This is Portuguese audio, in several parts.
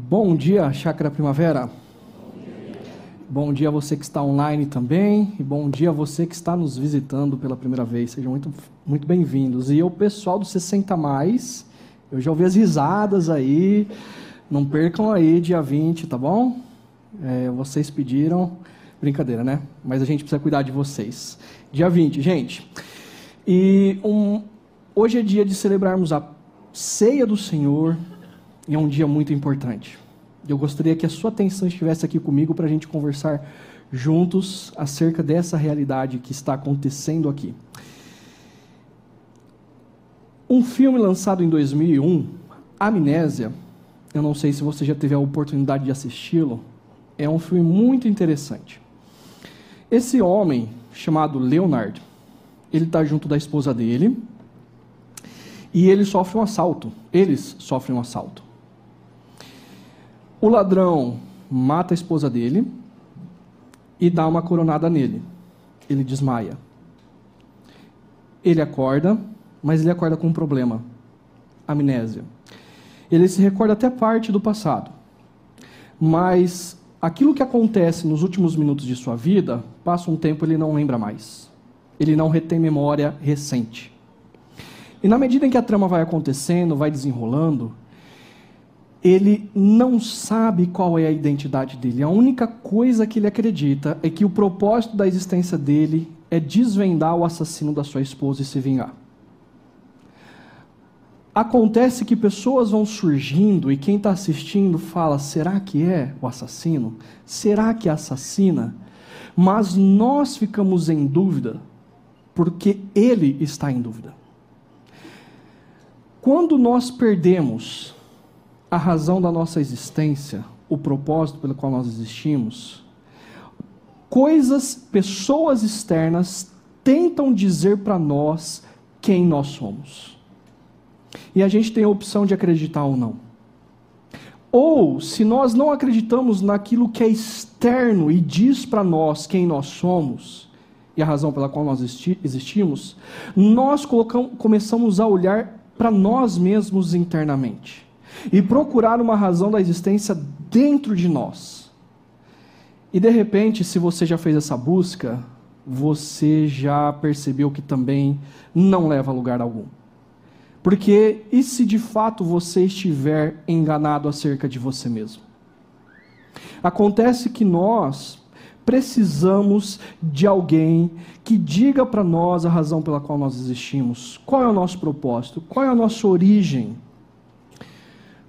Bom dia, Chácara Primavera. Bom dia a você que está online também e bom dia a você que está nos visitando pela primeira vez. Sejam muito, muito bem-vindos. E o pessoal do 60 mais, eu já ouvi as risadas aí. Não percam aí dia 20, tá bom? É, vocês pediram. Brincadeira, né? Mas a gente precisa cuidar de vocês. Dia 20, gente. E um, hoje é dia de celebrarmos a ceia do Senhor e é um dia muito importante. Eu gostaria que a sua atenção estivesse aqui comigo para a gente conversar juntos acerca dessa realidade que está acontecendo aqui. Um filme lançado em 2001, Amnésia, eu não sei se você já teve a oportunidade de assisti-lo, é um filme muito interessante. Esse homem, chamado Leonard, ele está junto da esposa dele e ele sofre um assalto. Eles sofrem um assalto. O ladrão mata a esposa dele e dá uma coronada nele. Ele desmaia. Ele acorda, mas ele acorda com um problema: amnésia. Ele se recorda até parte do passado, mas aquilo que acontece nos últimos minutos de sua vida, passa um tempo ele não lembra mais. Ele não retém memória recente. E na medida em que a trama vai acontecendo, vai desenrolando, ele não sabe qual é a identidade dele. A única coisa que ele acredita é que o propósito da existência dele é desvendar o assassino da sua esposa e se vingar. Acontece que pessoas vão surgindo e quem está assistindo fala: será que é o assassino? Será que é assassina? Mas nós ficamos em dúvida porque ele está em dúvida. Quando nós perdemos a razão da nossa existência, o propósito pelo qual nós existimos, coisas, pessoas externas tentam dizer para nós quem nós somos. E a gente tem a opção de acreditar ou não. Ou, se nós não acreditamos naquilo que é externo e diz para nós quem nós somos, e a razão pela qual nós existimos, nós colocamos, começamos a olhar para nós mesmos internamente e procurar uma razão da existência dentro de nós. E de repente, se você já fez essa busca, você já percebeu que também não leva a lugar algum. Porque e se de fato você estiver enganado acerca de você mesmo? Acontece que nós precisamos de alguém que diga para nós a razão pela qual nós existimos, qual é o nosso propósito, qual é a nossa origem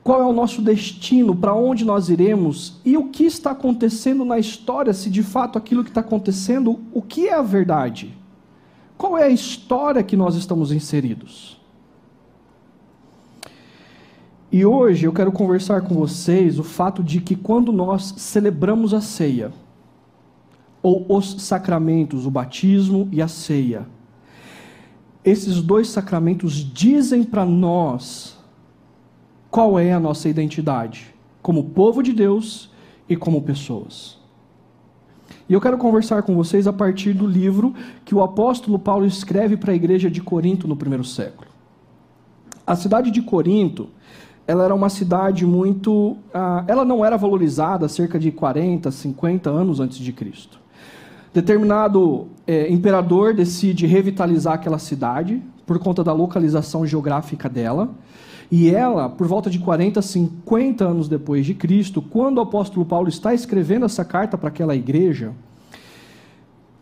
qual é o nosso destino, para onde nós iremos e o que está acontecendo na história, se de fato aquilo que está acontecendo, o que é a verdade? Qual é a história que nós estamos inseridos? E hoje eu quero conversar com vocês o fato de que quando nós celebramos a ceia, ou os sacramentos, o batismo e a ceia, esses dois sacramentos dizem para nós qual é a nossa identidade como povo de Deus e como pessoas. E eu quero conversar com vocês a partir do livro que o apóstolo Paulo escreve para a igreja de Corinto no primeiro século. A cidade de Corinto, ela era uma cidade muito. Uh, ela não era valorizada cerca de 40, 50 anos antes de Cristo. Determinado é, imperador decide revitalizar aquela cidade por conta da localização geográfica dela. E ela, por volta de 40, 50 anos depois de Cristo, quando o apóstolo Paulo está escrevendo essa carta para aquela igreja,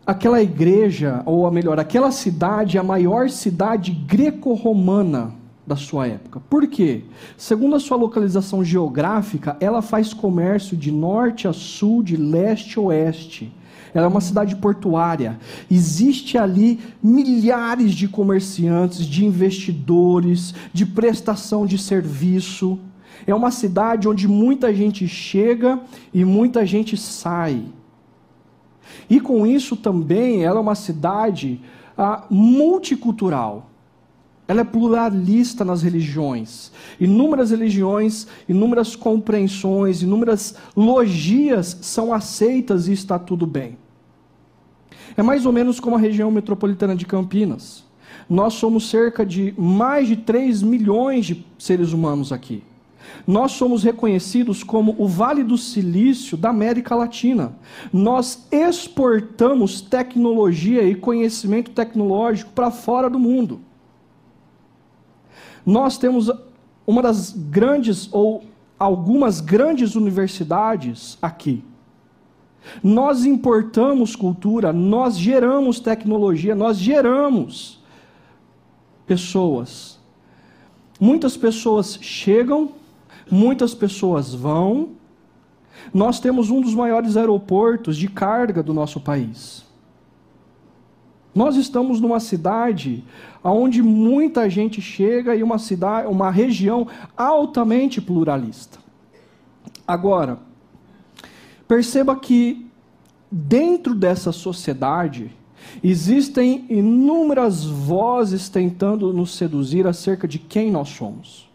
aquela igreja, ou melhor, aquela cidade a maior cidade greco-romana da sua época. Por quê? Segundo a sua localização geográfica, ela faz comércio de norte a sul, de leste a oeste. Ela é uma cidade portuária. Existe ali milhares de comerciantes, de investidores, de prestação de serviço. É uma cidade onde muita gente chega e muita gente sai. E com isso também ela é uma cidade ah, multicultural. Ela é pluralista nas religiões. Inúmeras religiões, inúmeras compreensões, inúmeras logias são aceitas e está tudo bem. É mais ou menos como a região metropolitana de Campinas. Nós somos cerca de mais de 3 milhões de seres humanos aqui. Nós somos reconhecidos como o Vale do Silício da América Latina. Nós exportamos tecnologia e conhecimento tecnológico para fora do mundo. Nós temos uma das grandes ou algumas grandes universidades aqui. Nós importamos cultura, nós geramos tecnologia, nós geramos pessoas. Muitas pessoas chegam, muitas pessoas vão. Nós temos um dos maiores aeroportos de carga do nosso país. Nós estamos numa cidade onde muita gente chega e uma cidade, uma região altamente pluralista. Agora, perceba que dentro dessa sociedade existem inúmeras vozes tentando nos seduzir acerca de quem nós somos.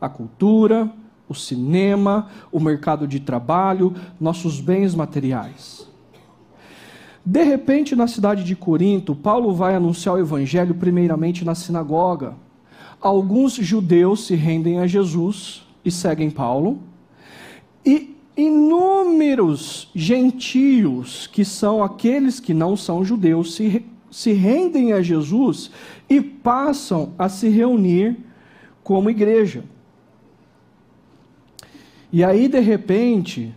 A cultura, o cinema, o mercado de trabalho, nossos bens materiais. De repente, na cidade de Corinto, Paulo vai anunciar o evangelho primeiramente na sinagoga. Alguns judeus se rendem a Jesus e seguem Paulo. E inúmeros gentios, que são aqueles que não são judeus, se, se rendem a Jesus e passam a se reunir como igreja. E aí, de repente,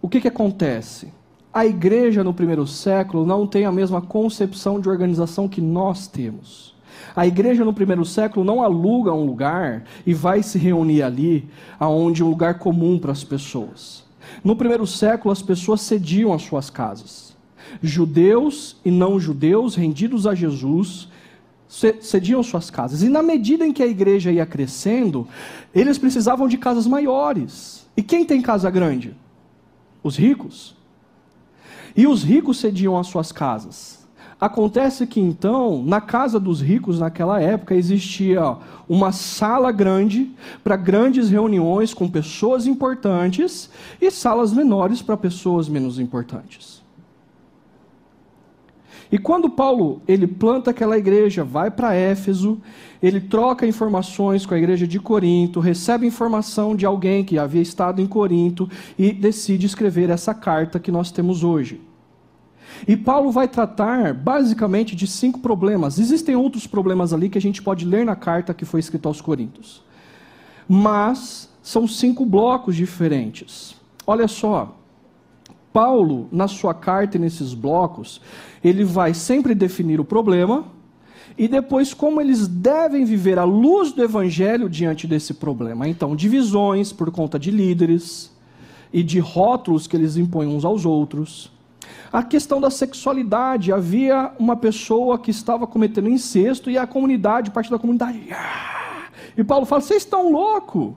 o que, que acontece? A igreja no primeiro século não tem a mesma concepção de organização que nós temos. A igreja no primeiro século não aluga um lugar e vai se reunir ali, aonde um lugar comum para as pessoas. No primeiro século, as pessoas cediam as suas casas. Judeus e não judeus, rendidos a Jesus, cediam suas casas. E na medida em que a igreja ia crescendo, eles precisavam de casas maiores. E quem tem casa grande? Os ricos. E os ricos cediam as suas casas. Acontece que então, na casa dos ricos naquela época, existia uma sala grande para grandes reuniões com pessoas importantes e salas menores para pessoas menos importantes. E quando Paulo ele planta aquela igreja, vai para Éfeso, ele troca informações com a igreja de Corinto, recebe informação de alguém que havia estado em Corinto e decide escrever essa carta que nós temos hoje. E Paulo vai tratar basicamente de cinco problemas. Existem outros problemas ali que a gente pode ler na carta que foi escrita aos Coríntios. Mas são cinco blocos diferentes. Olha só. Paulo, na sua carta e nesses blocos, ele vai sempre definir o problema e depois como eles devem viver a luz do evangelho diante desse problema. Então, divisões por conta de líderes e de rótulos que eles impõem uns aos outros a questão da sexualidade. Havia uma pessoa que estava cometendo incesto e a comunidade, parte da comunidade. Ah! E Paulo fala: vocês estão loucos.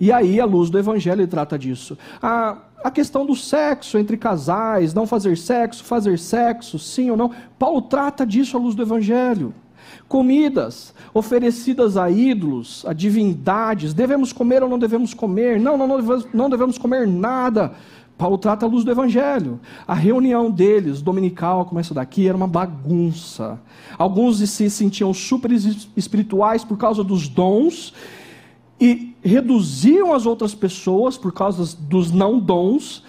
E aí, a luz do evangelho trata disso. A, a questão do sexo entre casais, não fazer sexo, fazer sexo, sim ou não. Paulo trata disso à luz do evangelho. Comidas oferecidas a ídolos, a divindades, devemos comer ou não devemos comer? Não, não, não devemos, não devemos comer nada. Paulo trata a luz do evangelho. A reunião deles, dominical, como essa daqui, era uma bagunça. Alguns se sentiam super espirituais por causa dos dons e reduziam as outras pessoas por causa dos não dons,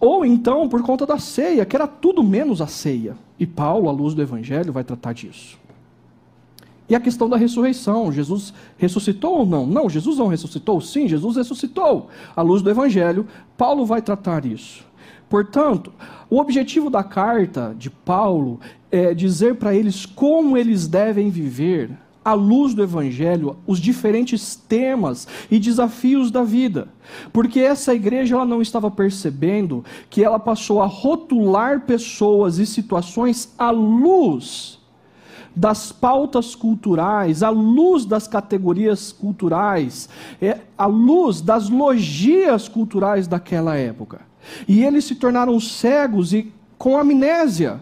ou então por conta da ceia, que era tudo menos a ceia. E Paulo, à luz do evangelho, vai tratar disso. E a questão da ressurreição: Jesus ressuscitou ou não? Não, Jesus não ressuscitou. Sim, Jesus ressuscitou. À luz do Evangelho, Paulo vai tratar isso. Portanto, o objetivo da carta de Paulo é dizer para eles como eles devem viver, à luz do Evangelho, os diferentes temas e desafios da vida. Porque essa igreja ela não estava percebendo que ela passou a rotular pessoas e situações à luz das pautas culturais, à luz das categorias culturais, é, à luz das logias culturais daquela época. E eles se tornaram cegos e com amnésia,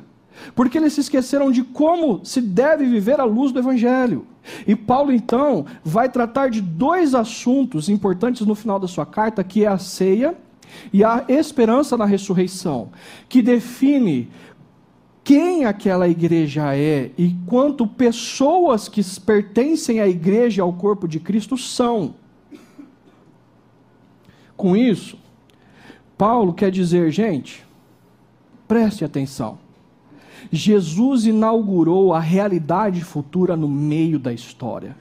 porque eles se esqueceram de como se deve viver à luz do Evangelho. E Paulo, então, vai tratar de dois assuntos importantes no final da sua carta, que é a ceia e a esperança na ressurreição, que define quem aquela igreja é e quanto pessoas que pertencem à igreja, ao corpo de Cristo, são. Com isso, Paulo quer dizer, gente, preste atenção. Jesus inaugurou a realidade futura no meio da história.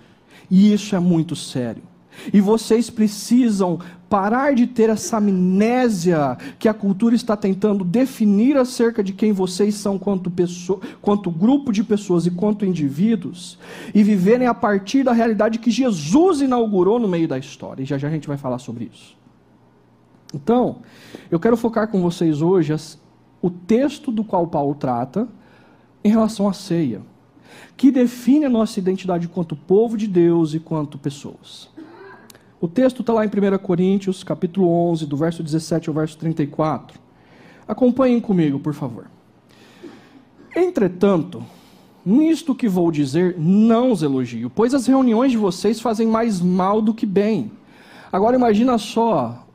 E isso é muito sério. E vocês precisam parar de ter essa amnésia que a cultura está tentando definir acerca de quem vocês são quanto, pessoa, quanto grupo de pessoas e quanto indivíduos, e viverem a partir da realidade que Jesus inaugurou no meio da história. E já já a gente vai falar sobre isso. Então, eu quero focar com vocês hoje as, o texto do qual Paulo trata em relação à ceia, que define a nossa identidade quanto povo de Deus e quanto pessoas. O texto está lá em 1 Coríntios, capítulo 11, do verso 17 ao verso 34. Acompanhem comigo, por favor. Entretanto, nisto que vou dizer, não os elogio, pois as reuniões de vocês fazem mais mal do que bem. Agora imagina só,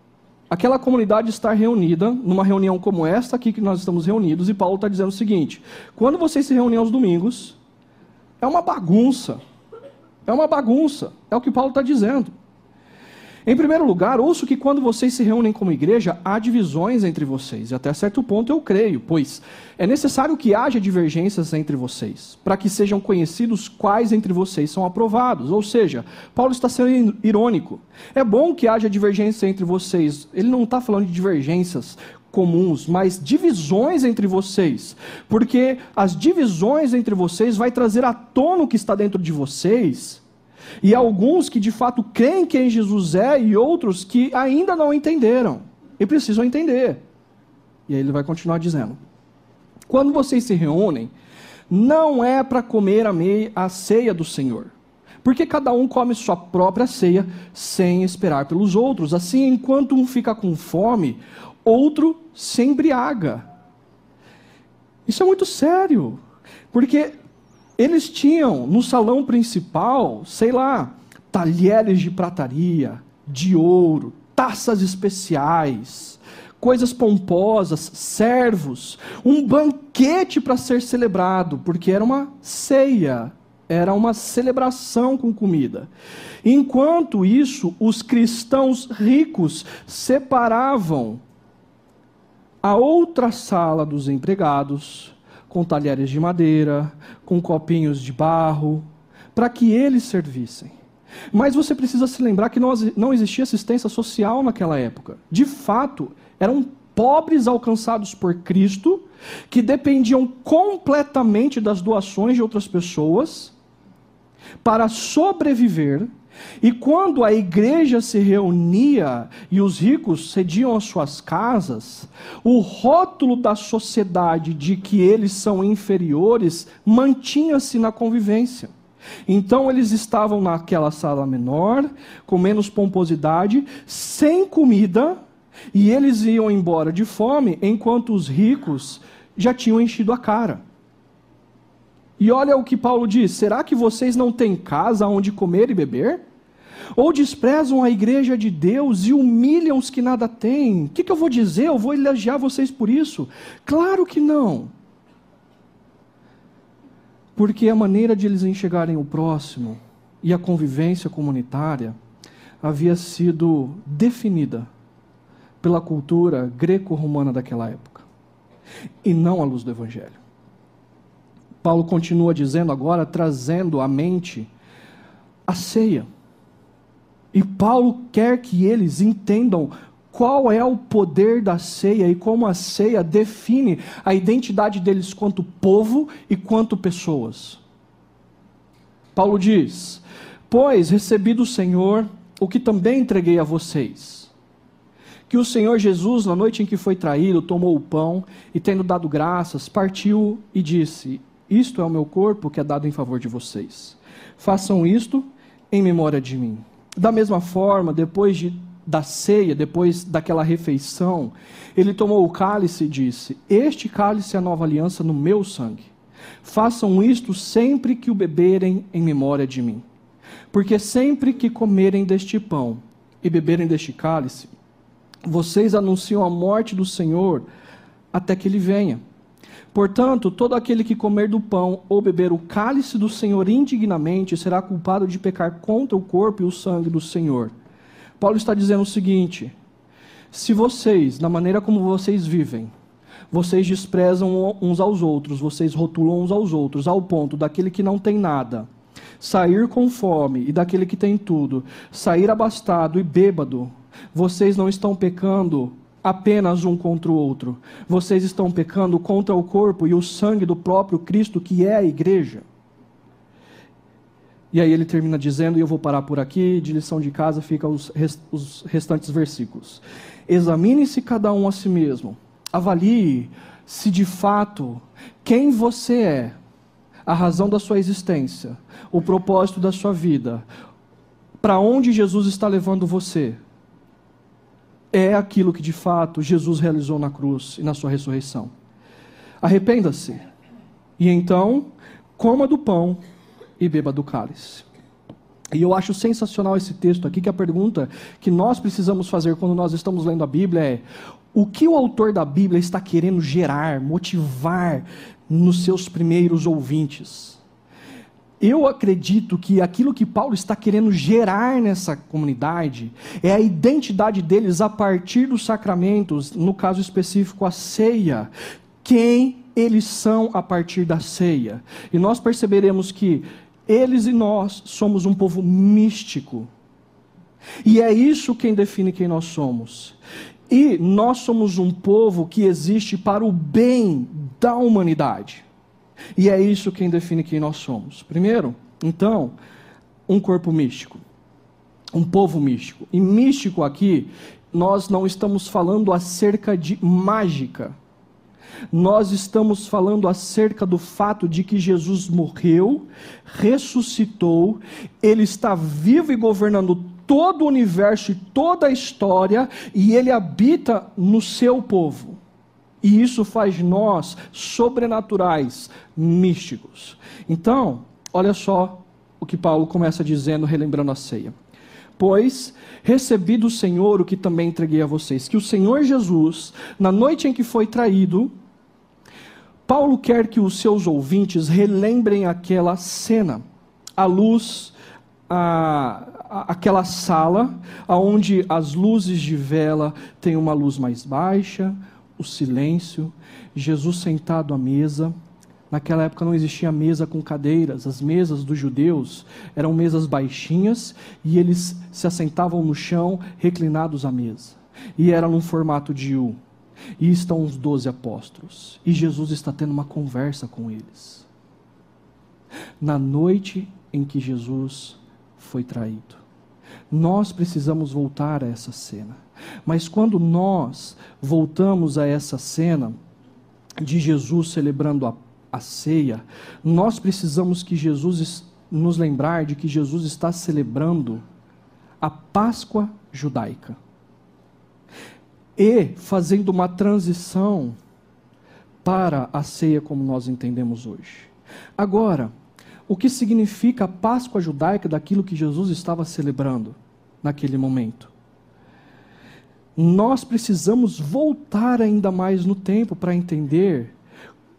aquela comunidade estar reunida numa reunião como esta aqui que nós estamos reunidos, e Paulo está dizendo o seguinte: quando vocês se reúnem aos domingos, é uma bagunça. É uma bagunça. É o que Paulo está dizendo. Em primeiro lugar, ouço que quando vocês se reúnem como igreja, há divisões entre vocês. E até certo ponto eu creio, pois é necessário que haja divergências entre vocês, para que sejam conhecidos quais entre vocês são aprovados. Ou seja, Paulo está sendo irônico. É bom que haja divergência entre vocês. Ele não está falando de divergências comuns, mas divisões entre vocês. Porque as divisões entre vocês vai trazer à tona o que está dentro de vocês e alguns que de fato creem quem Jesus é e outros que ainda não entenderam e precisam entender. E aí ele vai continuar dizendo: Quando vocês se reúnem, não é para comer a, meia, a ceia do Senhor, porque cada um come sua própria ceia sem esperar pelos outros. Assim, enquanto um fica com fome, outro se embriaga. Isso é muito sério, porque eles tinham no salão principal, sei lá, talheres de prataria, de ouro, taças especiais, coisas pomposas, servos, um banquete para ser celebrado, porque era uma ceia, era uma celebração com comida. Enquanto isso, os cristãos ricos separavam a outra sala dos empregados, com talheres de madeira, com copinhos de barro, para que eles servissem. Mas você precisa se lembrar que não existia assistência social naquela época. De fato, eram pobres alcançados por Cristo, que dependiam completamente das doações de outras pessoas para sobreviver e quando a igreja se reunia e os ricos cediam as suas casas, o rótulo da sociedade de que eles são inferiores mantinha-se na convivência. Então eles estavam naquela sala menor, com menos pomposidade, sem comida, e eles iam embora de fome, enquanto os ricos já tinham enchido a cara. E olha o que Paulo diz: será que vocês não têm casa onde comer e beber? Ou desprezam a igreja de Deus e humilham os que nada têm? O que, que eu vou dizer? Eu vou elogiar vocês por isso? Claro que não. Porque a maneira de eles enxergarem o próximo e a convivência comunitária havia sido definida pela cultura greco-romana daquela época, e não à luz do Evangelho. Paulo continua dizendo agora, trazendo à mente a ceia. E Paulo quer que eles entendam qual é o poder da ceia e como a ceia define a identidade deles quanto povo e quanto pessoas. Paulo diz: Pois recebi do Senhor o que também entreguei a vocês. Que o Senhor Jesus, na noite em que foi traído, tomou o pão e, tendo dado graças, partiu e disse: isto é o meu corpo que é dado em favor de vocês. Façam isto em memória de mim. Da mesma forma, depois de, da ceia, depois daquela refeição, ele tomou o cálice e disse: Este cálice é a nova aliança no meu sangue. Façam isto sempre que o beberem em memória de mim. Porque sempre que comerem deste pão e beberem deste cálice, vocês anunciam a morte do Senhor até que ele venha. Portanto, todo aquele que comer do pão ou beber o cálice do Senhor indignamente será culpado de pecar contra o corpo e o sangue do Senhor. Paulo está dizendo o seguinte: se vocês, na maneira como vocês vivem, vocês desprezam uns aos outros, vocês rotulam uns aos outros, ao ponto daquele que não tem nada sair com fome e daquele que tem tudo, sair abastado e bêbado, vocês não estão pecando apenas um contra o outro. Vocês estão pecando contra o corpo e o sangue do próprio Cristo, que é a igreja. E aí ele termina dizendo, e eu vou parar por aqui, de lição de casa fica os, rest, os restantes versículos. Examine-se cada um a si mesmo, avalie se de fato quem você é, a razão da sua existência, o propósito da sua vida, para onde Jesus está levando você, é aquilo que de fato Jesus realizou na cruz e na sua ressurreição. Arrependa-se, e então coma do pão e beba do cálice. E eu acho sensacional esse texto aqui, que a pergunta que nós precisamos fazer quando nós estamos lendo a Bíblia é: o que o autor da Bíblia está querendo gerar, motivar nos seus primeiros ouvintes? Eu acredito que aquilo que Paulo está querendo gerar nessa comunidade é a identidade deles a partir dos sacramentos, no caso específico, a ceia. Quem eles são a partir da ceia. E nós perceberemos que eles e nós somos um povo místico. E é isso quem define quem nós somos. E nós somos um povo que existe para o bem da humanidade. E é isso quem define quem nós somos. Primeiro, então, um corpo místico. Um povo místico. E místico aqui, nós não estamos falando acerca de mágica nós estamos falando acerca do fato de que Jesus morreu, ressuscitou, ele está vivo e governando todo o universo e toda a história, e ele habita no seu povo. E isso faz nós sobrenaturais, místicos. Então, olha só o que Paulo começa dizendo, relembrando a ceia. Pois recebi do Senhor o que também entreguei a vocês, que o Senhor Jesus, na noite em que foi traído, Paulo quer que os seus ouvintes relembrem aquela cena, a luz, a, a, aquela sala, onde as luzes de vela têm uma luz mais baixa, o silêncio, Jesus sentado à mesa. Naquela época não existia mesa com cadeiras, as mesas dos judeus eram mesas baixinhas e eles se assentavam no chão, reclinados à mesa. E era num formato de U. E estão os doze apóstolos. E Jesus está tendo uma conversa com eles. Na noite em que Jesus foi traído. Nós precisamos voltar a essa cena. Mas quando nós voltamos a essa cena de Jesus celebrando a, a ceia, nós precisamos que Jesus nos lembrar de que Jesus está celebrando a Páscoa judaica e fazendo uma transição para a ceia como nós entendemos hoje. Agora, o que significa a Páscoa judaica daquilo que Jesus estava celebrando naquele momento? Nós precisamos voltar ainda mais no tempo para entender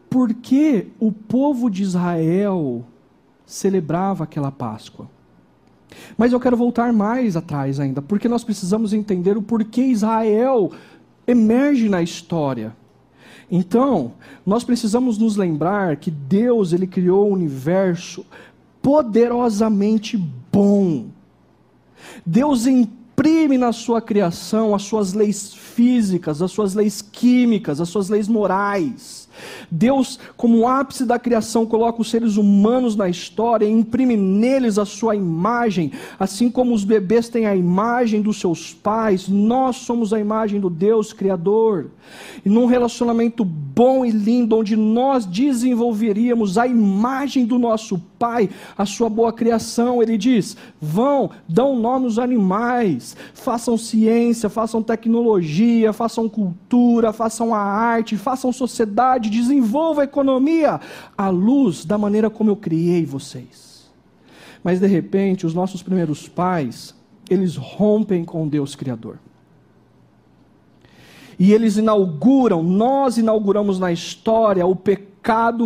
por que o povo de Israel celebrava aquela Páscoa. Mas eu quero voltar mais atrás ainda, porque nós precisamos entender o porquê Israel emerge na história. Então, nós precisamos nos lembrar que Deus ele criou o universo poderosamente bom. Deus imprime na sua criação as suas leis físicas, as suas leis químicas, as suas leis morais. Deus, como ápice da criação, coloca os seres humanos na história e imprime neles a sua imagem, assim como os bebês têm a imagem dos seus pais, nós somos a imagem do Deus Criador. E num relacionamento bom e lindo, onde nós desenvolveríamos a imagem do nosso Pai, a sua boa criação, ele diz: vão, dão nome aos animais, façam ciência, façam tecnologia, façam cultura, façam a arte, façam sociedade sociedade, desenvolva a economia à luz da maneira como eu criei vocês. Mas de repente, os nossos primeiros pais, eles rompem com Deus Criador. E eles inauguram, nós inauguramos na história o pecado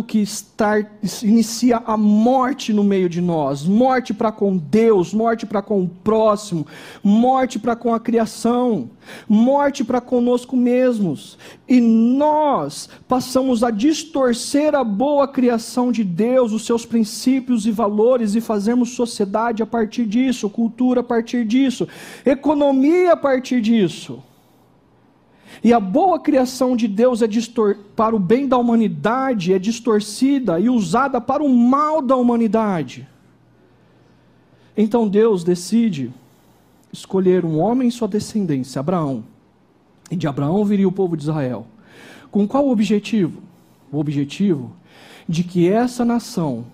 que está, inicia a morte no meio de nós, morte para com Deus, morte para com o próximo, morte para com a criação, morte para conosco mesmos. E nós passamos a distorcer a boa criação de Deus, os seus princípios e valores e fazemos sociedade a partir disso, cultura a partir disso, economia a partir disso. E a boa criação de Deus é para o bem da humanidade é distorcida e usada para o mal da humanidade. Então Deus decide escolher um homem e sua descendência, Abraão. E de Abraão viria o povo de Israel. Com qual objetivo? O objetivo de que essa nação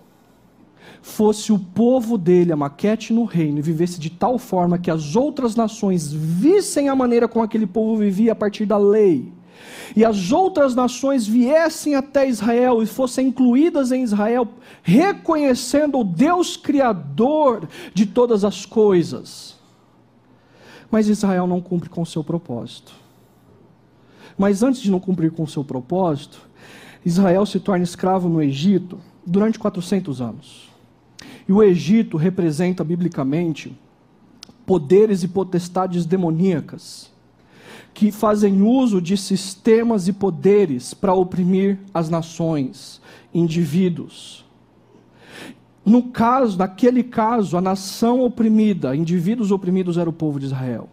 fosse o povo dele a maquete no reino e vivesse de tal forma que as outras nações vissem a maneira como aquele povo vivia a partir da lei, e as outras nações viessem até Israel e fossem incluídas em Israel, reconhecendo o Deus Criador de todas as coisas. Mas Israel não cumpre com o seu propósito. Mas antes de não cumprir com o seu propósito, Israel se torna escravo no Egito durante 400 anos. E o Egito representa, biblicamente, poderes e potestades demoníacas que fazem uso de sistemas e poderes para oprimir as nações, indivíduos. No caso, naquele caso, a nação oprimida, indivíduos oprimidos era o povo de Israel.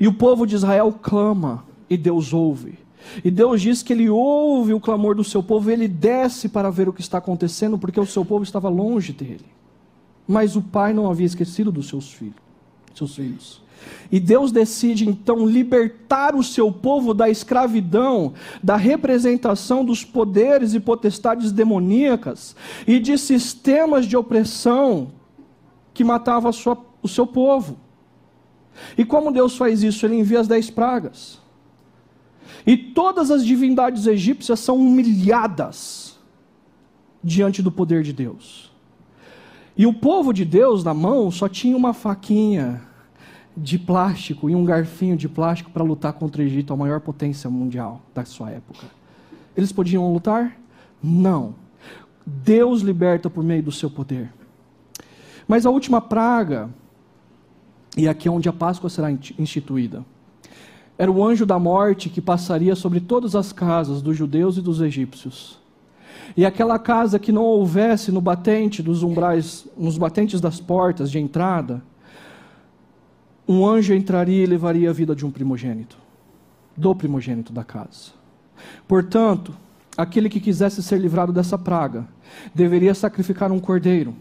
E o povo de Israel clama e Deus ouve. E Deus diz que ele ouve o clamor do seu povo, ele desce para ver o que está acontecendo, porque o seu povo estava longe dele. Mas o pai não havia esquecido dos seus filhos. Seus filhos. E Deus decide então libertar o seu povo da escravidão, da representação dos poderes e potestades demoníacas e de sistemas de opressão que matavam sua, o seu povo. E como Deus faz isso? Ele envia as dez pragas. E todas as divindades egípcias são humilhadas diante do poder de Deus. E o povo de Deus na mão só tinha uma faquinha de plástico e um garfinho de plástico para lutar contra o Egito, a maior potência mundial da sua época. Eles podiam lutar? Não. Deus liberta por meio do seu poder. Mas a última praga, e aqui é onde a Páscoa será instituída, era o anjo da morte que passaria sobre todas as casas dos judeus e dos egípcios. E aquela casa que não houvesse no batente dos umbrais, nos batentes das portas de entrada, um anjo entraria e levaria a vida de um primogênito, do primogênito da casa. Portanto, aquele que quisesse ser livrado dessa praga, deveria sacrificar um cordeiro.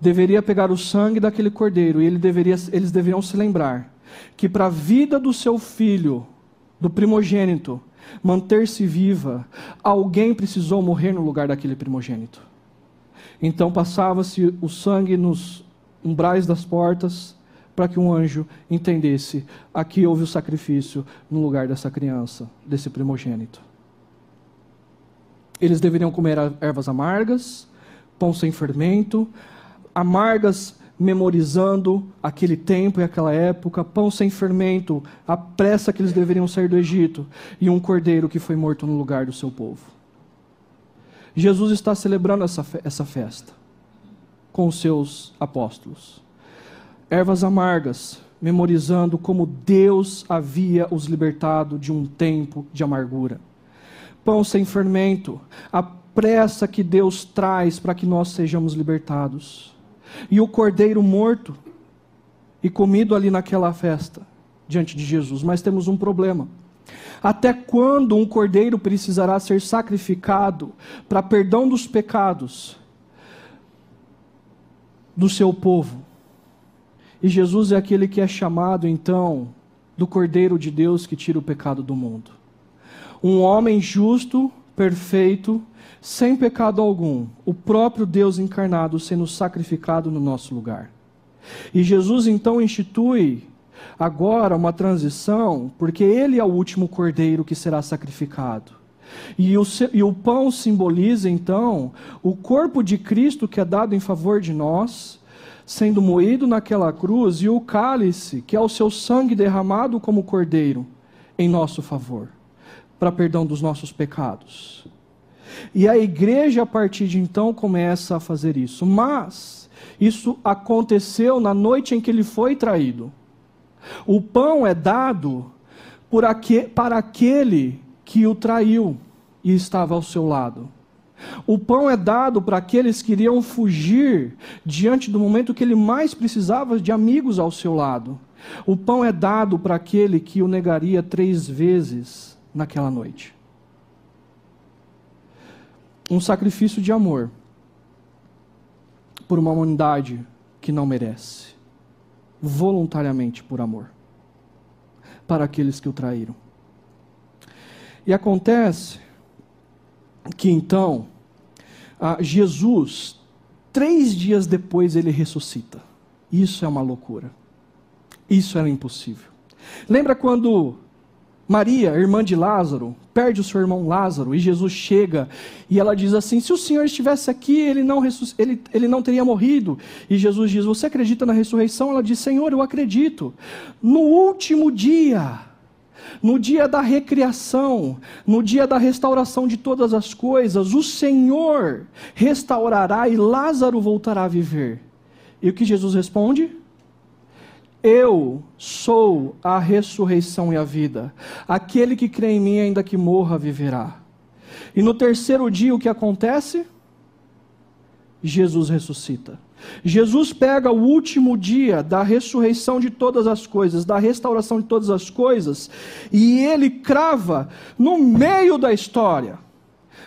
Deveria pegar o sangue daquele cordeiro e ele deveria, eles deveriam se lembrar que para a vida do seu filho, do primogênito, manter-se viva, alguém precisou morrer no lugar daquele primogênito. Então passava-se o sangue nos umbrais das portas para que um anjo entendesse: aqui houve o sacrifício no lugar dessa criança, desse primogênito. Eles deveriam comer ervas amargas, pão sem fermento, amargas memorizando aquele tempo e aquela época, pão sem fermento, a pressa que eles deveriam sair do Egito, e um cordeiro que foi morto no lugar do seu povo. Jesus está celebrando essa, essa festa com os seus apóstolos. Ervas amargas, memorizando como Deus havia os libertado de um tempo de amargura. Pão sem fermento, a pressa que Deus traz para que nós sejamos libertados e o cordeiro morto e comido ali naquela festa, diante de Jesus. Mas temos um problema. Até quando um cordeiro precisará ser sacrificado para perdão dos pecados do seu povo? E Jesus é aquele que é chamado, então, do Cordeiro de Deus que tira o pecado do mundo. Um homem justo, perfeito, sem pecado algum, o próprio Deus encarnado sendo sacrificado no nosso lugar. E Jesus então institui agora uma transição, porque ele é o último cordeiro que será sacrificado. E o, e o pão simboliza então o corpo de Cristo que é dado em favor de nós, sendo moído naquela cruz, e o cálice, que é o seu sangue derramado como cordeiro, em nosso favor, para perdão dos nossos pecados. E a igreja, a partir de então, começa a fazer isso. Mas isso aconteceu na noite em que ele foi traído. O pão é dado aque, para aquele que o traiu e estava ao seu lado. O pão é dado para aqueles que iriam fugir diante do momento que ele mais precisava de amigos ao seu lado. O pão é dado para aquele que o negaria três vezes naquela noite. Um sacrifício de amor por uma humanidade que não merece, voluntariamente por amor, para aqueles que o traíram. E acontece que então, Jesus, três dias depois, ele ressuscita. Isso é uma loucura. Isso era impossível. Lembra quando Maria, irmã de Lázaro, perde o seu irmão Lázaro e Jesus chega e ela diz assim: Se o Senhor estivesse aqui, ele não, ele, ele não teria morrido. E Jesus diz: Você acredita na ressurreição? Ela diz: Senhor, eu acredito. No último dia, no dia da recriação, no dia da restauração de todas as coisas, o Senhor restaurará e Lázaro voltará a viver. E o que Jesus responde? Eu sou a ressurreição e a vida. Aquele que crê em mim, ainda que morra, viverá. E no terceiro dia, o que acontece? Jesus ressuscita. Jesus pega o último dia da ressurreição de todas as coisas, da restauração de todas as coisas, e ele crava no meio da história.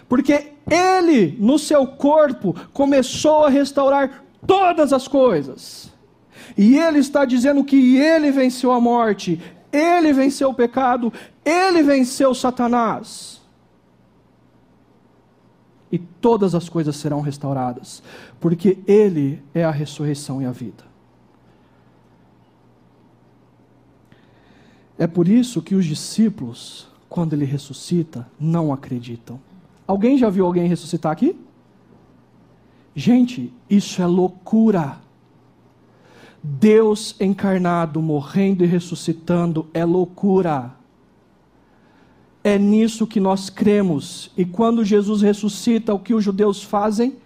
Porque ele, no seu corpo, começou a restaurar todas as coisas. E ele está dizendo que ele venceu a morte, ele venceu o pecado, ele venceu Satanás. E todas as coisas serão restauradas, porque ele é a ressurreição e a vida. É por isso que os discípulos, quando ele ressuscita, não acreditam. Alguém já viu alguém ressuscitar aqui? Gente, isso é loucura. Deus encarnado, morrendo e ressuscitando é loucura. É nisso que nós cremos. E quando Jesus ressuscita, o que os judeus fazem?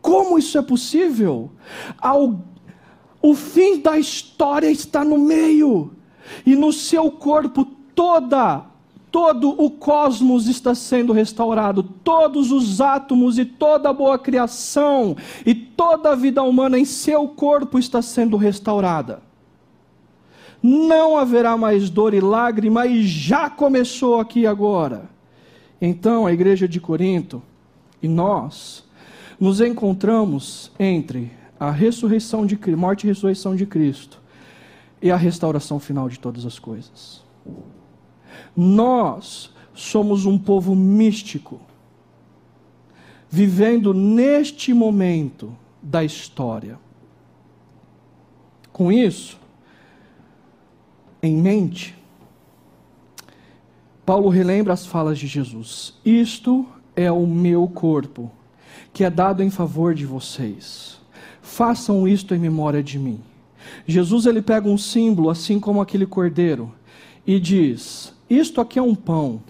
Como isso é possível? O fim da história está no meio, e no seu corpo toda todo o cosmos está sendo restaurado, todos os átomos e toda a boa criação e toda a vida humana em seu corpo está sendo restaurada. Não haverá mais dor e lágrima, e já começou aqui agora. Então, a igreja de Corinto e nós nos encontramos entre a ressurreição de morte e ressurreição de Cristo e a restauração final de todas as coisas. Nós somos um povo místico, vivendo neste momento da história. Com isso em mente, Paulo relembra as falas de Jesus: Isto é o meu corpo, que é dado em favor de vocês. Façam isto em memória de mim. Jesus ele pega um símbolo, assim como aquele cordeiro, e diz: isto aqui é um pão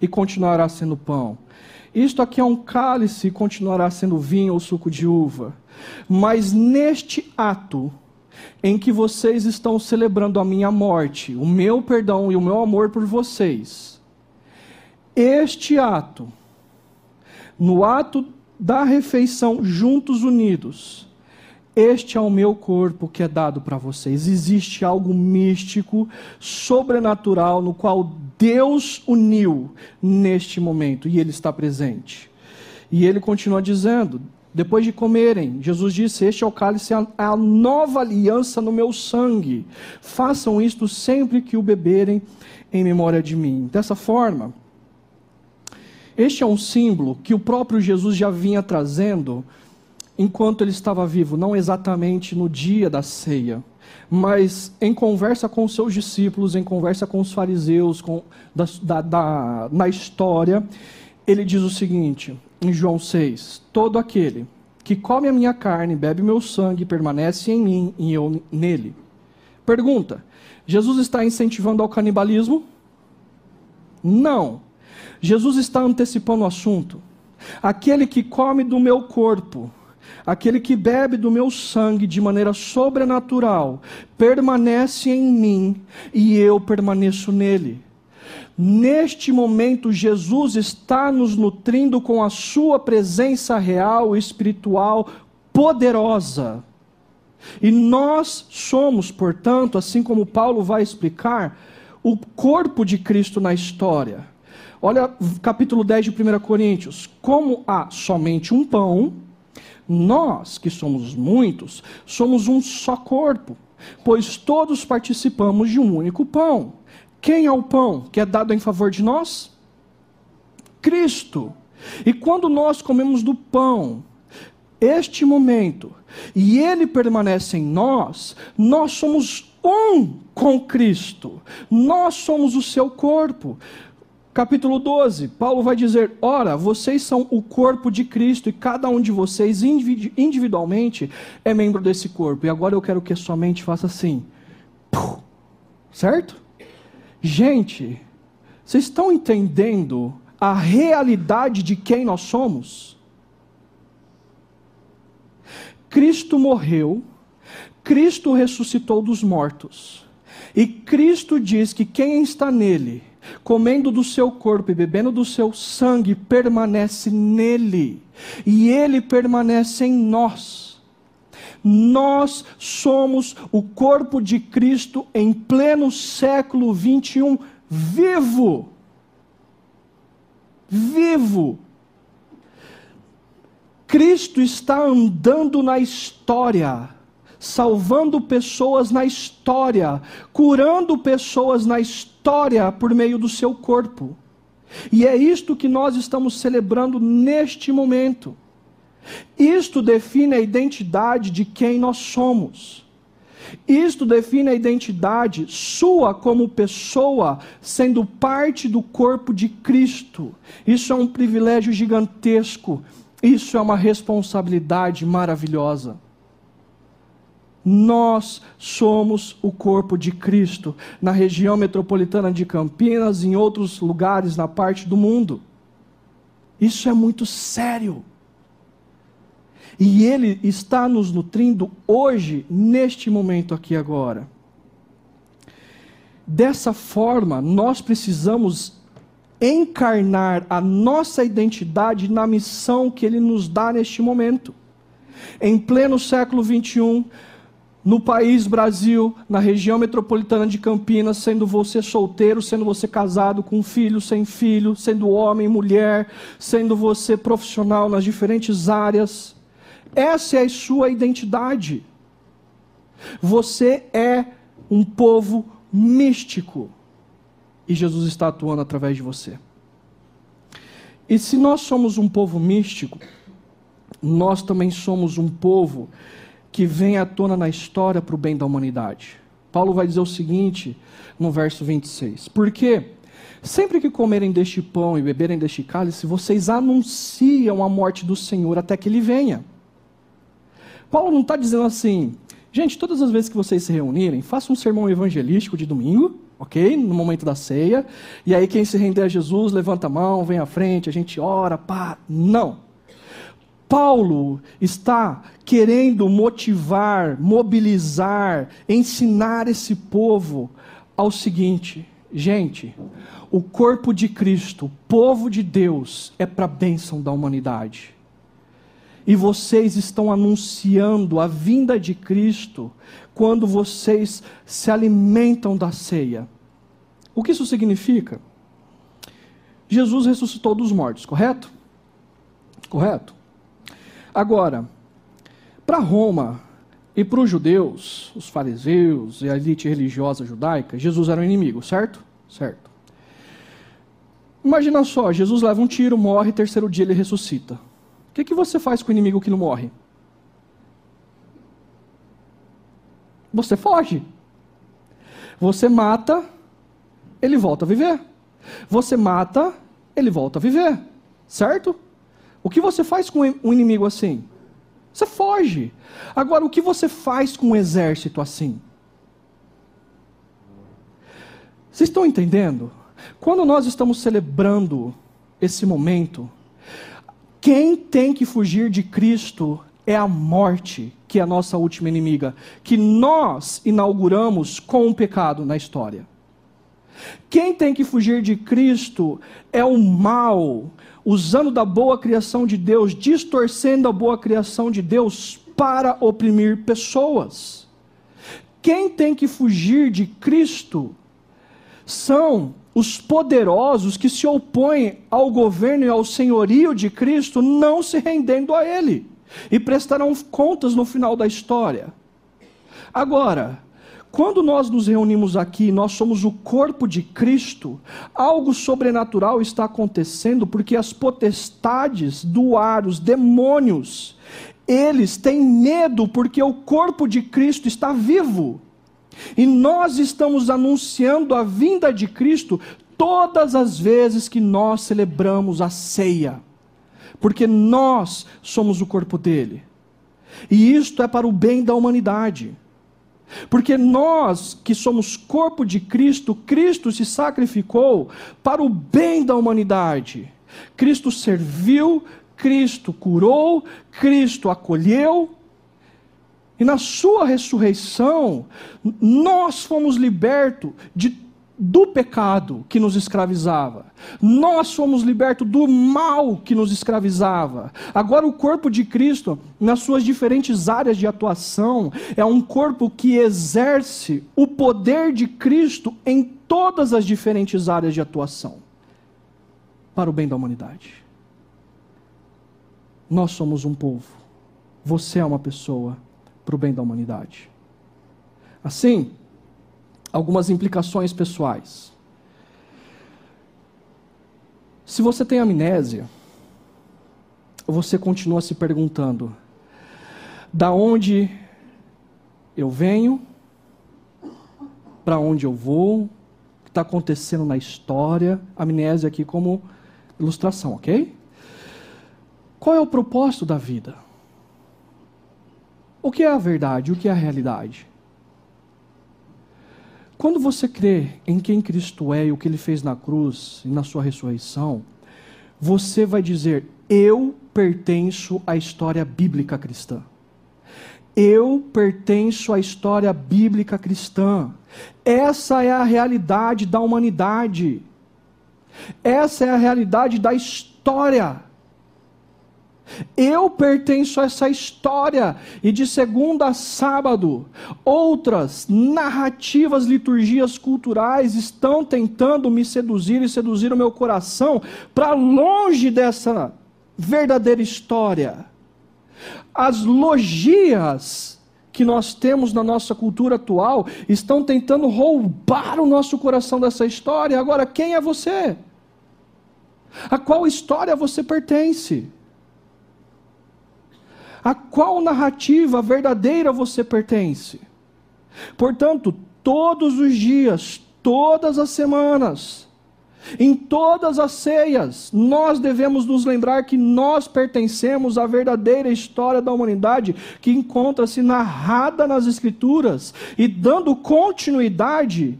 e continuará sendo pão. Isto aqui é um cálice e continuará sendo vinho ou suco de uva. Mas neste ato em que vocês estão celebrando a minha morte, o meu perdão e o meu amor por vocês, este ato, no ato da refeição juntos unidos, este é o meu corpo que é dado para vocês. Existe algo místico, sobrenatural, no qual Deus uniu neste momento e Ele está presente. E ele continua dizendo: depois de comerem, Jesus disse: Este é o cálice, a nova aliança no meu sangue. Façam isto sempre que o beberem em memória de mim. Dessa forma, este é um símbolo que o próprio Jesus já vinha trazendo enquanto ele estava vivo, não exatamente no dia da ceia, mas em conversa com os seus discípulos, em conversa com os fariseus, com, da, da, da, na história, ele diz o seguinte, em João 6: Todo aquele que come a minha carne, bebe meu sangue, permanece em mim e eu nele. Pergunta: Jesus está incentivando ao canibalismo? Não. Jesus está antecipando o assunto. Aquele que come do meu corpo, aquele que bebe do meu sangue de maneira sobrenatural, permanece em mim e eu permaneço nele. Neste momento, Jesus está nos nutrindo com a sua presença real espiritual poderosa. E nós somos, portanto, assim como Paulo vai explicar, o corpo de Cristo na história. Olha capítulo 10 de 1 Coríntios. Como há somente um pão, nós, que somos muitos, somos um só corpo, pois todos participamos de um único pão. Quem é o pão que é dado em favor de nós? Cristo. E quando nós comemos do pão, este momento, e ele permanece em nós, nós somos um com Cristo. Nós somos o seu corpo. Capítulo 12, Paulo vai dizer: Ora, vocês são o corpo de Cristo e cada um de vocês individualmente é membro desse corpo. E agora eu quero que a sua mente faça assim. Certo? Gente, vocês estão entendendo a realidade de quem nós somos? Cristo morreu, Cristo ressuscitou dos mortos. E Cristo diz que quem está nele, comendo do seu corpo e bebendo do seu sangue, permanece nele, e ele permanece em nós. Nós somos o corpo de Cristo em pleno século 21, vivo. Vivo. Cristo está andando na história, salvando pessoas na história, curando pessoas na história por meio do seu corpo. E é isto que nós estamos celebrando neste momento. Isto define a identidade de quem nós somos. Isto define a identidade sua como pessoa, sendo parte do corpo de Cristo. Isso é um privilégio gigantesco. Isso é uma responsabilidade maravilhosa. Nós somos o corpo de Cristo na região metropolitana de Campinas, em outros lugares na parte do mundo. Isso é muito sério. E Ele está nos nutrindo hoje, neste momento aqui agora. Dessa forma, nós precisamos encarnar a nossa identidade na missão que Ele nos dá neste momento. Em pleno século 21, no país Brasil, na região metropolitana de Campinas, sendo você solteiro, sendo você casado com filho, sem filho, sendo homem, mulher, sendo você profissional nas diferentes áreas, essa é a sua identidade. Você é um povo místico. E Jesus está atuando através de você. E se nós somos um povo místico, nós também somos um povo que vem à tona na história para o bem da humanidade. Paulo vai dizer o seguinte no verso 26: Porque sempre que comerem deste pão e beberem deste cálice, vocês anunciam a morte do Senhor até que ele venha. Paulo não está dizendo assim, gente, todas as vezes que vocês se reunirem, façam um sermão evangelístico de domingo, ok? No momento da ceia. E aí quem se render a Jesus, levanta a mão, vem à frente, a gente ora, pá. Não. Paulo está querendo motivar, mobilizar, ensinar esse povo ao seguinte: gente, o corpo de Cristo, o povo de Deus, é para a bênção da humanidade e vocês estão anunciando a vinda de Cristo quando vocês se alimentam da ceia. O que isso significa? Jesus ressuscitou dos mortos, correto? Correto? Agora, para Roma e para os judeus, os fariseus e a elite religiosa judaica, Jesus era um inimigo, certo? Certo. Imagina só, Jesus leva um tiro, morre, terceiro dia ele ressuscita. O que, que você faz com o inimigo que não morre? Você foge. Você mata, ele volta a viver. Você mata, ele volta a viver. Certo? O que você faz com um inimigo assim? Você foge. Agora, o que você faz com um exército assim? Vocês estão entendendo? Quando nós estamos celebrando esse momento, quem tem que fugir de Cristo é a morte, que é a nossa última inimiga, que nós inauguramos com o pecado na história. Quem tem que fugir de Cristo é o mal, usando da boa criação de Deus, distorcendo a boa criação de Deus para oprimir pessoas. Quem tem que fugir de Cristo são os poderosos que se opõem ao governo e ao senhorio de Cristo, não se rendendo a Ele, e prestarão contas no final da história. Agora, quando nós nos reunimos aqui, nós somos o corpo de Cristo, algo sobrenatural está acontecendo, porque as potestades do ar, os demônios, eles têm medo porque o corpo de Cristo está vivo. E nós estamos anunciando a vinda de Cristo todas as vezes que nós celebramos a ceia, porque nós somos o corpo dele. E isto é para o bem da humanidade. Porque nós que somos corpo de Cristo, Cristo se sacrificou para o bem da humanidade. Cristo serviu, Cristo curou, Cristo acolheu. E na sua ressurreição, nós fomos libertos de do pecado que nos escravizava. Nós fomos libertos do mal que nos escravizava. Agora, o corpo de Cristo, nas suas diferentes áreas de atuação, é um corpo que exerce o poder de Cristo em todas as diferentes áreas de atuação para o bem da humanidade. Nós somos um povo. Você é uma pessoa para o bem da humanidade. Assim, algumas implicações pessoais. Se você tem amnésia, você continua se perguntando: da onde eu venho, para onde eu vou, o que está acontecendo na história, amnésia aqui como ilustração, ok? Qual é o propósito da vida? O que é a verdade? O que é a realidade? Quando você crê em quem Cristo é e o que ele fez na cruz e na sua ressurreição, você vai dizer: Eu pertenço à história bíblica cristã. Eu pertenço à história bíblica cristã. Essa é a realidade da humanidade. Essa é a realidade da história. Eu pertenço a essa história, e de segunda a sábado, outras narrativas, liturgias culturais estão tentando me seduzir e seduzir o meu coração para longe dessa verdadeira história. As logias que nós temos na nossa cultura atual estão tentando roubar o nosso coração dessa história. Agora, quem é você? A qual história você pertence? A qual narrativa verdadeira você pertence? Portanto, todos os dias, todas as semanas, em todas as ceias, nós devemos nos lembrar que nós pertencemos à verdadeira história da humanidade que encontra-se narrada nas Escrituras e dando continuidade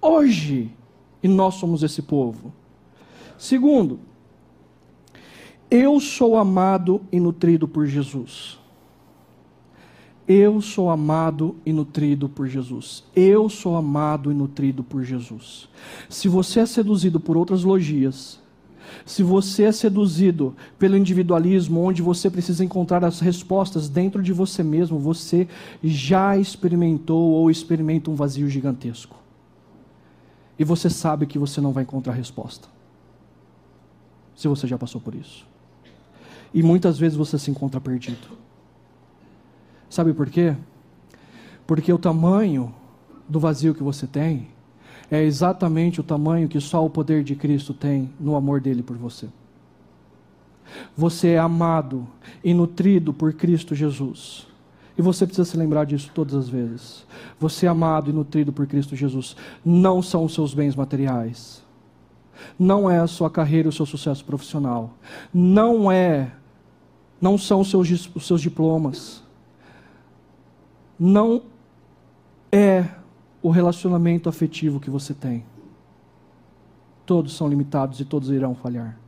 hoje. E nós somos esse povo. Segundo, eu sou amado e nutrido por Jesus. Eu sou amado e nutrido por Jesus. Eu sou amado e nutrido por Jesus. Se você é seduzido por outras logias, se você é seduzido pelo individualismo, onde você precisa encontrar as respostas dentro de você mesmo, você já experimentou ou experimenta um vazio gigantesco. E você sabe que você não vai encontrar resposta. Se você já passou por isso. E muitas vezes você se encontra perdido. Sabe por quê? Porque o tamanho do vazio que você tem é exatamente o tamanho que só o poder de Cristo tem no amor dele por você. Você é amado e nutrido por Cristo Jesus. E você precisa se lembrar disso todas as vezes. Você é amado e nutrido por Cristo Jesus. Não são os seus bens materiais. Não é a sua carreira o seu sucesso profissional. Não é não são os seus, os seus diplomas, não é o relacionamento afetivo que você tem. Todos são limitados e todos irão falhar.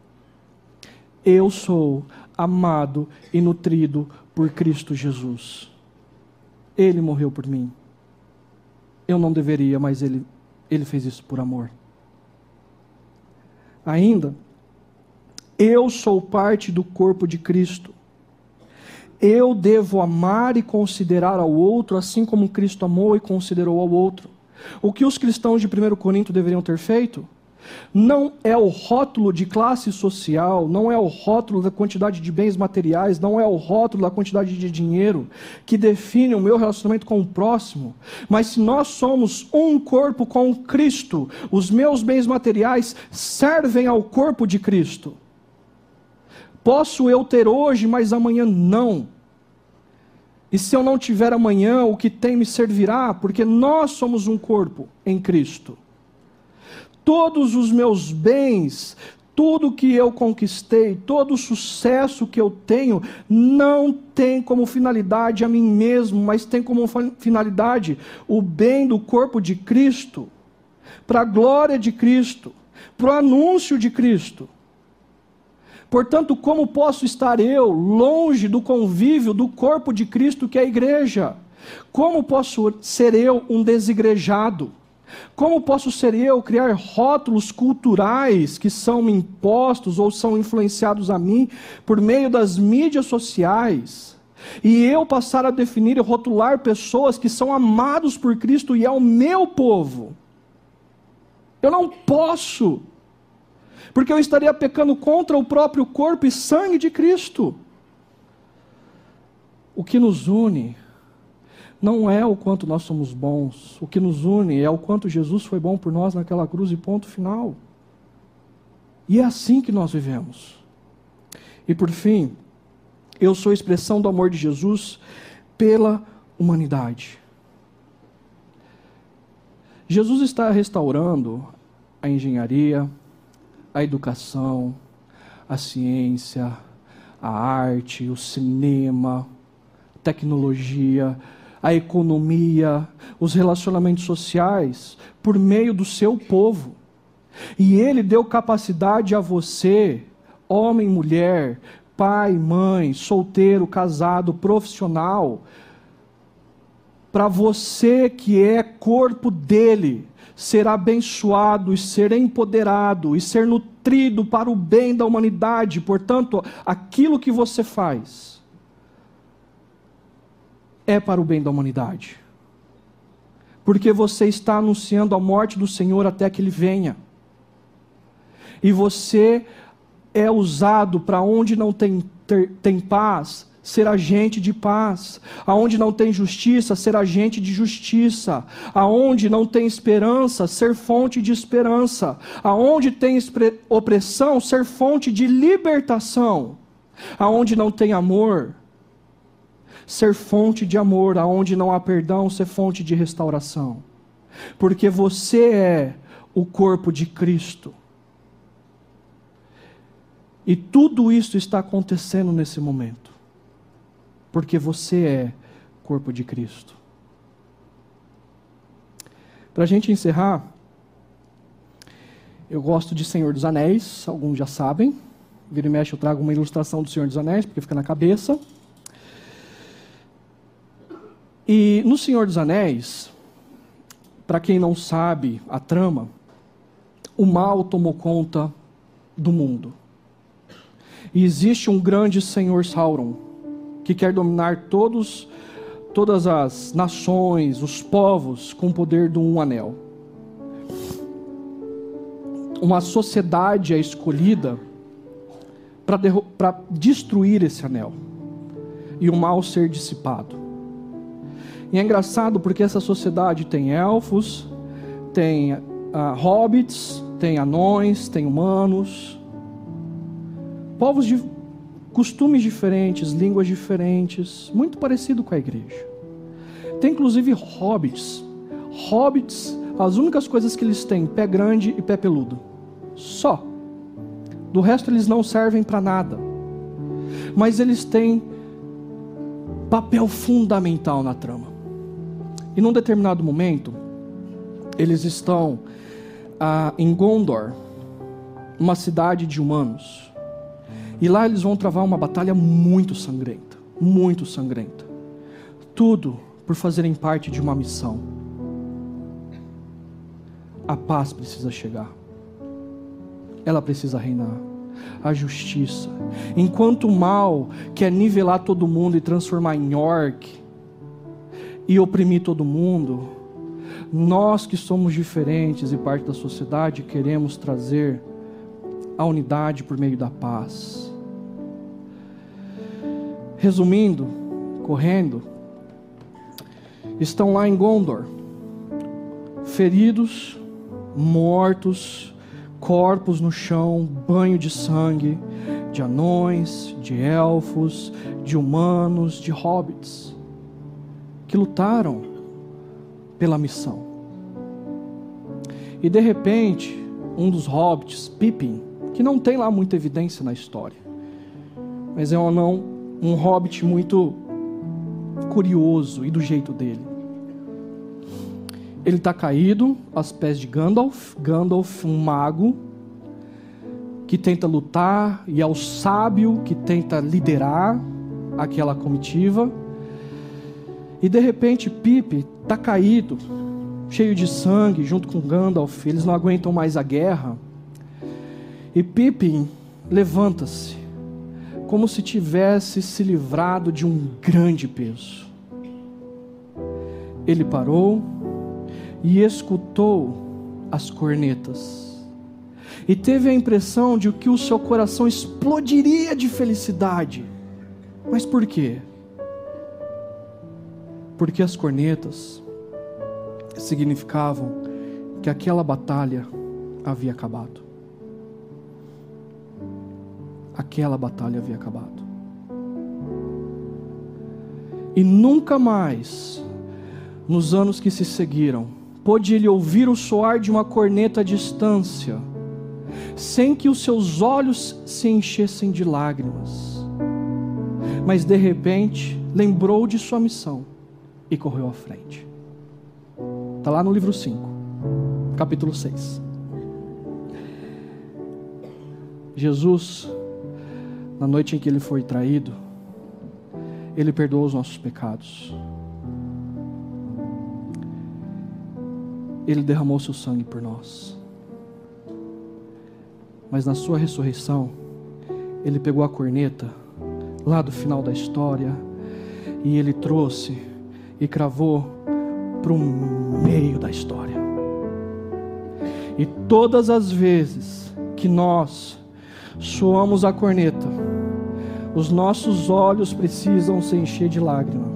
Eu sou amado e nutrido por Cristo Jesus. Ele morreu por mim. Eu não deveria, mas ele, ele fez isso por amor. Ainda, eu sou parte do corpo de Cristo. Eu devo amar e considerar ao outro assim como Cristo amou e considerou ao outro. O que os cristãos de 1 Corinto deveriam ter feito? Não é o rótulo de classe social, não é o rótulo da quantidade de bens materiais, não é o rótulo da quantidade de dinheiro que define o meu relacionamento com o próximo. Mas se nós somos um corpo com Cristo, os meus bens materiais servem ao corpo de Cristo. Posso eu ter hoje, mas amanhã não. E se eu não tiver amanhã, o que tem me servirá, porque nós somos um corpo em Cristo todos os meus bens, tudo que eu conquistei, todo o sucesso que eu tenho, não tem como finalidade a mim mesmo, mas tem como finalidade o bem do corpo de Cristo, para a glória de Cristo, para o anúncio de Cristo. Portanto, como posso estar eu longe do convívio do corpo de Cristo que é a igreja? Como posso ser eu um desigrejado? Como posso ser eu criar rótulos culturais que são impostos ou são influenciados a mim por meio das mídias sociais? E eu passar a definir e rotular pessoas que são amados por Cristo e é o meu povo. Eu não posso, porque eu estaria pecando contra o próprio corpo e sangue de Cristo. O que nos une não é o quanto nós somos bons. O que nos une é o quanto Jesus foi bom por nós naquela cruz e ponto final. E é assim que nós vivemos. E por fim, eu sou expressão do amor de Jesus pela humanidade. Jesus está restaurando a engenharia, a educação, a ciência, a arte, o cinema, tecnologia, a economia, os relacionamentos sociais, por meio do seu povo. E ele deu capacidade a você, homem, mulher, pai, mãe, solteiro, casado, profissional, para você que é corpo dele, ser abençoado e ser empoderado e ser nutrido para o bem da humanidade. Portanto, aquilo que você faz é para o bem da humanidade. Porque você está anunciando a morte do Senhor até que ele venha. E você é usado para onde não tem, ter, tem paz, ser agente de paz. Aonde não tem justiça, ser agente de justiça. Aonde não tem esperança, ser fonte de esperança. Aonde tem opressão, ser fonte de libertação. Aonde não tem amor, ser fonte de amor, aonde não há perdão, ser fonte de restauração. Porque você é o corpo de Cristo. E tudo isso está acontecendo nesse momento. Porque você é corpo de Cristo. Para a gente encerrar, eu gosto de Senhor dos Anéis, alguns já sabem. Vira e mexe, eu trago uma ilustração do Senhor dos Anéis, porque fica na cabeça. E no Senhor dos Anéis, para quem não sabe a trama, o mal tomou conta do mundo. E existe um grande Senhor Sauron que quer dominar todos todas as nações, os povos com o poder de um anel. Uma sociedade é escolhida para destruir esse anel e o mal ser dissipado. E é engraçado porque essa sociedade tem elfos, tem uh, hobbits, tem anões, tem humanos, povos de costumes diferentes, línguas diferentes, muito parecido com a igreja. Tem inclusive hobbits. Hobbits, as únicas coisas que eles têm, pé grande e pé peludo. Só. Do resto eles não servem para nada. mas eles têm papel fundamental na trama. E num determinado momento, eles estão ah, em Gondor, uma cidade de humanos. E lá eles vão travar uma batalha muito sangrenta, muito sangrenta. Tudo por fazerem parte de uma missão. A paz precisa chegar. Ela precisa reinar. A justiça. Enquanto o mal quer nivelar todo mundo e transformar em York e oprimir todo mundo, nós que somos diferentes e parte da sociedade queremos trazer a unidade por meio da paz. Resumindo, correndo, estão lá em Gondor, feridos, mortos, corpos no chão, banho de sangue, de anões, de elfos, de humanos, de hobbits, que lutaram pela missão. E de repente, um dos hobbits, Pippin, que não tem lá muita evidência na história, mas é um anão, um hobbit muito curioso e do jeito dele. Ele está caído aos pés de Gandalf, Gandalf, um mago que tenta lutar e é o sábio que tenta liderar aquela comitiva. E de repente Pipe está caído, cheio de sangue, junto com Gandalf. Eles não aguentam mais a guerra. E Pippin levanta-se como se tivesse se livrado de um grande peso. Ele parou e escutou as cornetas. E teve a impressão de que o seu coração explodiria de felicidade. Mas por quê? Porque as cornetas significavam que aquela batalha havia acabado aquela batalha havia acabado. E nunca mais, nos anos que se seguiram, pôde ele ouvir o soar de uma corneta à distância, sem que os seus olhos se enchessem de lágrimas. Mas de repente, lembrou de sua missão e correu à frente. Está lá no livro 5, capítulo 6. Jesus na noite em que ele foi traído, ele perdoou os nossos pecados. Ele derramou seu sangue por nós. Mas na sua ressurreição, ele pegou a corneta lá do final da história e ele trouxe e cravou para o meio da história. E todas as vezes que nós soamos a corneta, os nossos olhos precisam se encher de lágrima,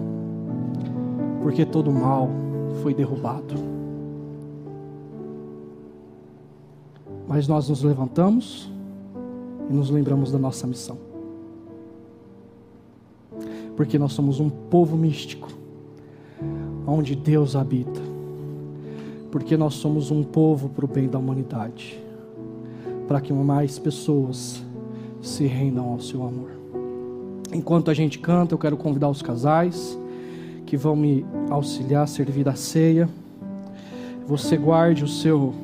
porque todo mal foi derrubado. Mas nós nos levantamos e nos lembramos da nossa missão. Porque nós somos um povo místico, onde Deus habita. Porque nós somos um povo para o bem da humanidade, para que mais pessoas se rendam ao seu amor. Enquanto a gente canta, eu quero convidar os casais que vão me auxiliar a servir a ceia. Você guarde o seu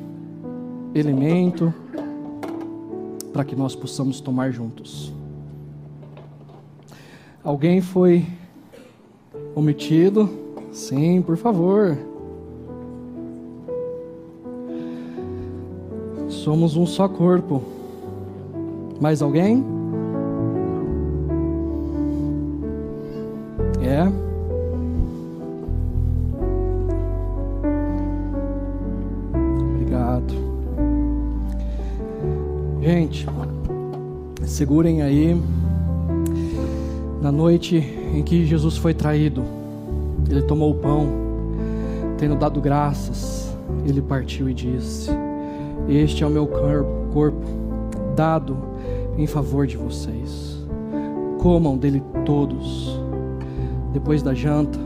elemento para que nós possamos tomar juntos. Alguém foi omitido? Sim, por favor. Somos um só corpo. Mais alguém? Segurem aí. Na noite em que Jesus foi traído, ele tomou o pão, tendo dado graças, ele partiu e disse: Este é o meu corpo, dado em favor de vocês. Comam dele todos depois da janta,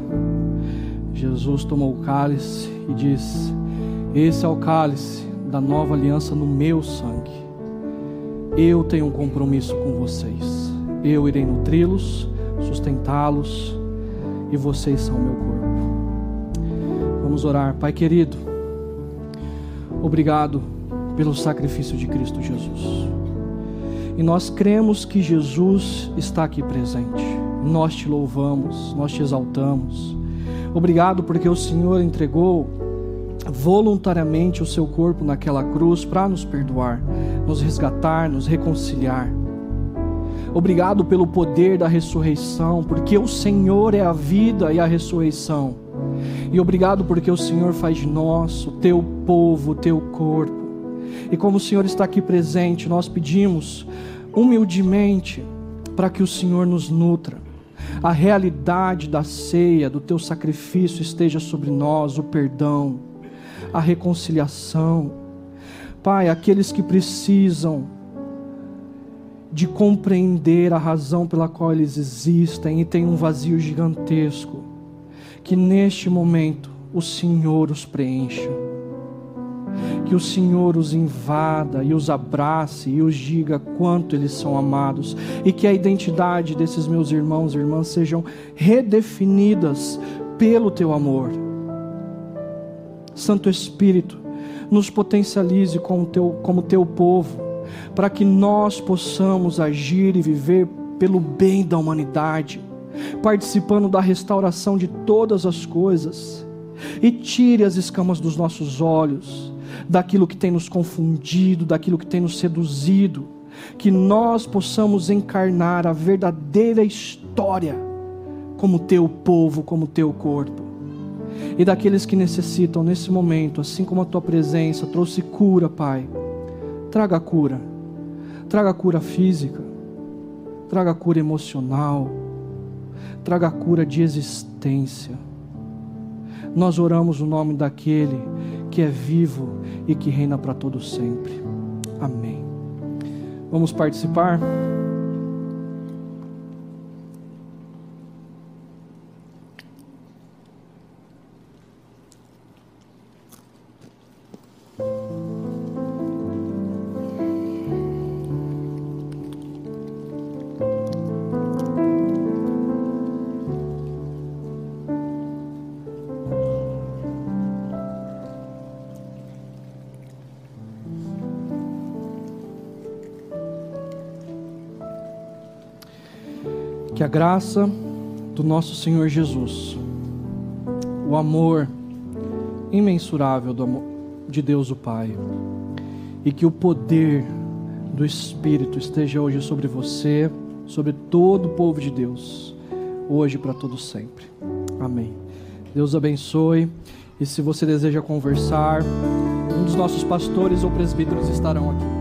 Jesus tomou o cálice e disse: Esse é o cálice da nova aliança no meu sangue. Eu tenho um compromisso com vocês. Eu irei nutri-los, sustentá-los, e vocês são meu corpo. Vamos orar, Pai querido. Obrigado pelo sacrifício de Cristo Jesus. E nós cremos que Jesus está aqui presente. Nós te louvamos, nós te exaltamos. Obrigado porque o Senhor entregou voluntariamente o seu corpo naquela cruz para nos perdoar, nos resgatar, nos reconciliar. Obrigado pelo poder da ressurreição, porque o Senhor é a vida e a ressurreição. E obrigado porque o Senhor faz de nós o teu povo, o teu corpo. E como o Senhor está aqui presente, nós pedimos humildemente para que o Senhor nos nutra. A realidade da ceia, do teu sacrifício esteja sobre nós, o perdão, a reconciliação. Pai, aqueles que precisam de compreender a razão pela qual eles existem e têm um vazio gigantesco, que neste momento o Senhor os preencha. Que o Senhor os invada e os abrace e os diga quanto eles são amados, e que a identidade desses meus irmãos e irmãs sejam redefinidas pelo teu amor Santo Espírito, nos potencialize como teu, como teu povo, para que nós possamos agir e viver pelo bem da humanidade, participando da restauração de todas as coisas, e tire as escamas dos nossos olhos, daquilo que tem nos confundido, daquilo que tem nos seduzido, que nós possamos encarnar a verdadeira história como teu povo, como teu corpo e daqueles que necessitam nesse momento, assim como a tua presença trouxe cura, Pai. Traga cura, traga cura física, traga cura emocional, traga cura de existência. Nós oramos o nome daquele que é vivo e que reina para todo sempre. Amém. Vamos participar? A graça do nosso Senhor Jesus, o amor imensurável de Deus o Pai, e que o poder do Espírito esteja hoje sobre você, sobre todo o povo de Deus, hoje para todo sempre. Amém. Deus abençoe. E se você deseja conversar, um dos nossos pastores ou presbíteros estarão aqui.